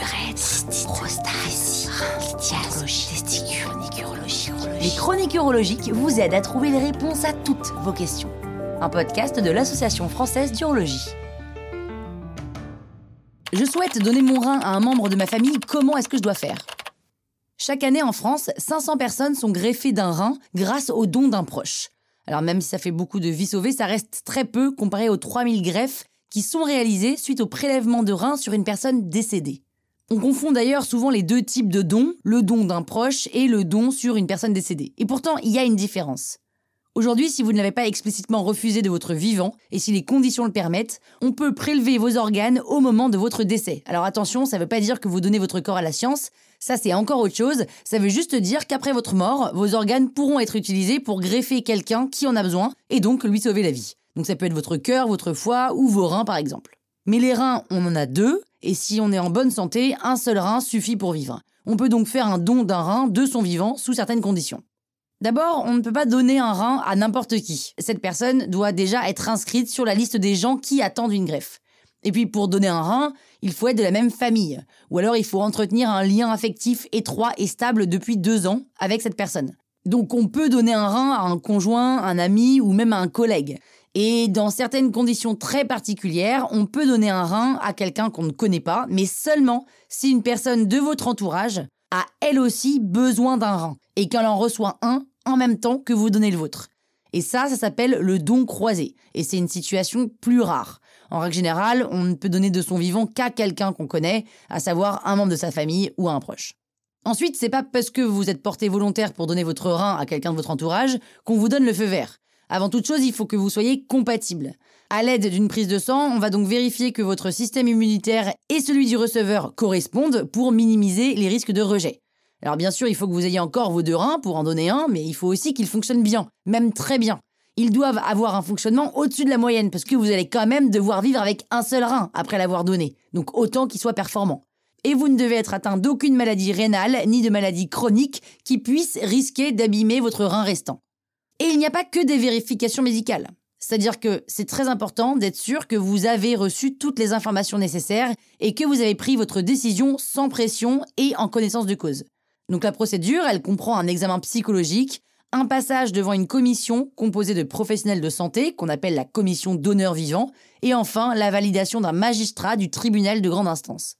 urètre, prostate, Les chroniques urologiques vous aident à trouver les réponses à toutes vos questions. Un podcast de l'Association française d'urologie. Je souhaite donner mon rein à un membre de ma famille, comment est-ce que je dois faire? Chaque année en France, 500 personnes sont greffées d'un rein grâce au don d'un proche. Alors même si ça fait beaucoup de vies sauvées, ça reste très peu comparé aux 3000 greffes qui sont réalisées suite au prélèvement de rein sur une personne décédée. On confond d'ailleurs souvent les deux types de dons, le don d'un proche et le don sur une personne décédée. Et pourtant, il y a une différence. Aujourd'hui, si vous ne l'avez pas explicitement refusé de votre vivant, et si les conditions le permettent, on peut prélever vos organes au moment de votre décès. Alors attention, ça ne veut pas dire que vous donnez votre corps à la science, ça c'est encore autre chose, ça veut juste dire qu'après votre mort, vos organes pourront être utilisés pour greffer quelqu'un qui en a besoin, et donc lui sauver la vie. Donc ça peut être votre cœur, votre foie ou vos reins par exemple. Mais les reins, on en a deux, et si on est en bonne santé, un seul rein suffit pour vivre. On peut donc faire un don d'un rein de son vivant sous certaines conditions. D'abord, on ne peut pas donner un rein à n'importe qui. Cette personne doit déjà être inscrite sur la liste des gens qui attendent une greffe. Et puis pour donner un rein, il faut être de la même famille. Ou alors il faut entretenir un lien affectif étroit et stable depuis deux ans avec cette personne. Donc on peut donner un rein à un conjoint, un ami ou même à un collègue. Et dans certaines conditions très particulières, on peut donner un rein à quelqu'un qu'on ne connaît pas, mais seulement si une personne de votre entourage a elle aussi besoin d'un rein et qu'elle en reçoit un en même temps que vous donnez le vôtre. Et ça, ça s'appelle le don croisé. Et c'est une situation plus rare. En règle générale, on ne peut donner de son vivant qu'à quelqu'un qu'on connaît, à savoir un membre de sa famille ou un proche. Ensuite, c'est pas parce que vous êtes porté volontaire pour donner votre rein à quelqu'un de votre entourage qu'on vous donne le feu vert. Avant toute chose, il faut que vous soyez compatible. À l'aide d'une prise de sang, on va donc vérifier que votre système immunitaire et celui du receveur correspondent pour minimiser les risques de rejet. Alors bien sûr, il faut que vous ayez encore vos deux reins pour en donner un, mais il faut aussi qu'ils fonctionnent bien, même très bien. Ils doivent avoir un fonctionnement au-dessus de la moyenne, parce que vous allez quand même devoir vivre avec un seul rein après l'avoir donné, donc autant qu'il soit performant. Et vous ne devez être atteint d'aucune maladie rénale, ni de maladie chronique qui puisse risquer d'abîmer votre rein restant. Et il n'y a pas que des vérifications médicales. C'est-à-dire que c'est très important d'être sûr que vous avez reçu toutes les informations nécessaires et que vous avez pris votre décision sans pression et en connaissance de cause. Donc la procédure, elle comprend un examen psychologique, un passage devant une commission composée de professionnels de santé, qu'on appelle la commission d'honneur vivant, et enfin la validation d'un magistrat du tribunal de grande instance.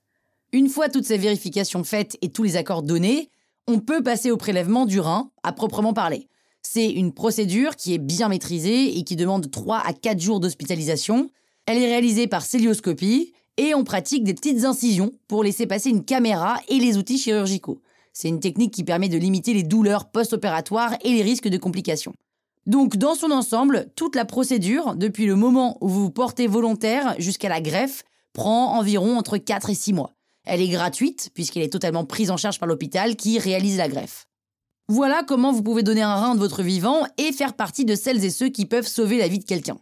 Une fois toutes ces vérifications faites et tous les accords donnés, on peut passer au prélèvement du rein, à proprement parler. C'est une procédure qui est bien maîtrisée et qui demande 3 à 4 jours d'hospitalisation. Elle est réalisée par célioscopie et on pratique des petites incisions pour laisser passer une caméra et les outils chirurgicaux. C'est une technique qui permet de limiter les douleurs post-opératoires et les risques de complications. Donc, dans son ensemble, toute la procédure, depuis le moment où vous vous portez volontaire jusqu'à la greffe, prend environ entre 4 et 6 mois. Elle est gratuite, puisqu'elle est totalement prise en charge par l'hôpital qui réalise la greffe. Voilà comment vous pouvez donner un rein de votre vivant et faire partie de celles et ceux qui peuvent sauver la vie de quelqu'un.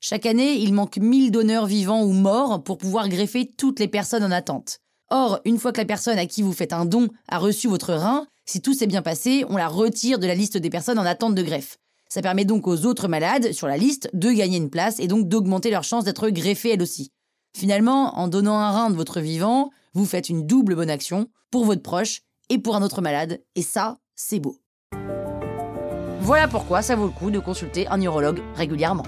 Chaque année, il manque 1000 donneurs vivants ou morts pour pouvoir greffer toutes les personnes en attente. Or, une fois que la personne à qui vous faites un don a reçu votre rein, si tout s'est bien passé, on la retire de la liste des personnes en attente de greffe. Ça permet donc aux autres malades sur la liste de gagner une place et donc d'augmenter leur chance d'être greffées elles aussi. Finalement, en donnant un rein de votre vivant, vous faites une double bonne action pour votre proche et pour un autre malade, et ça, c'est beau. Voilà pourquoi ça vaut le coup de consulter un neurologue régulièrement.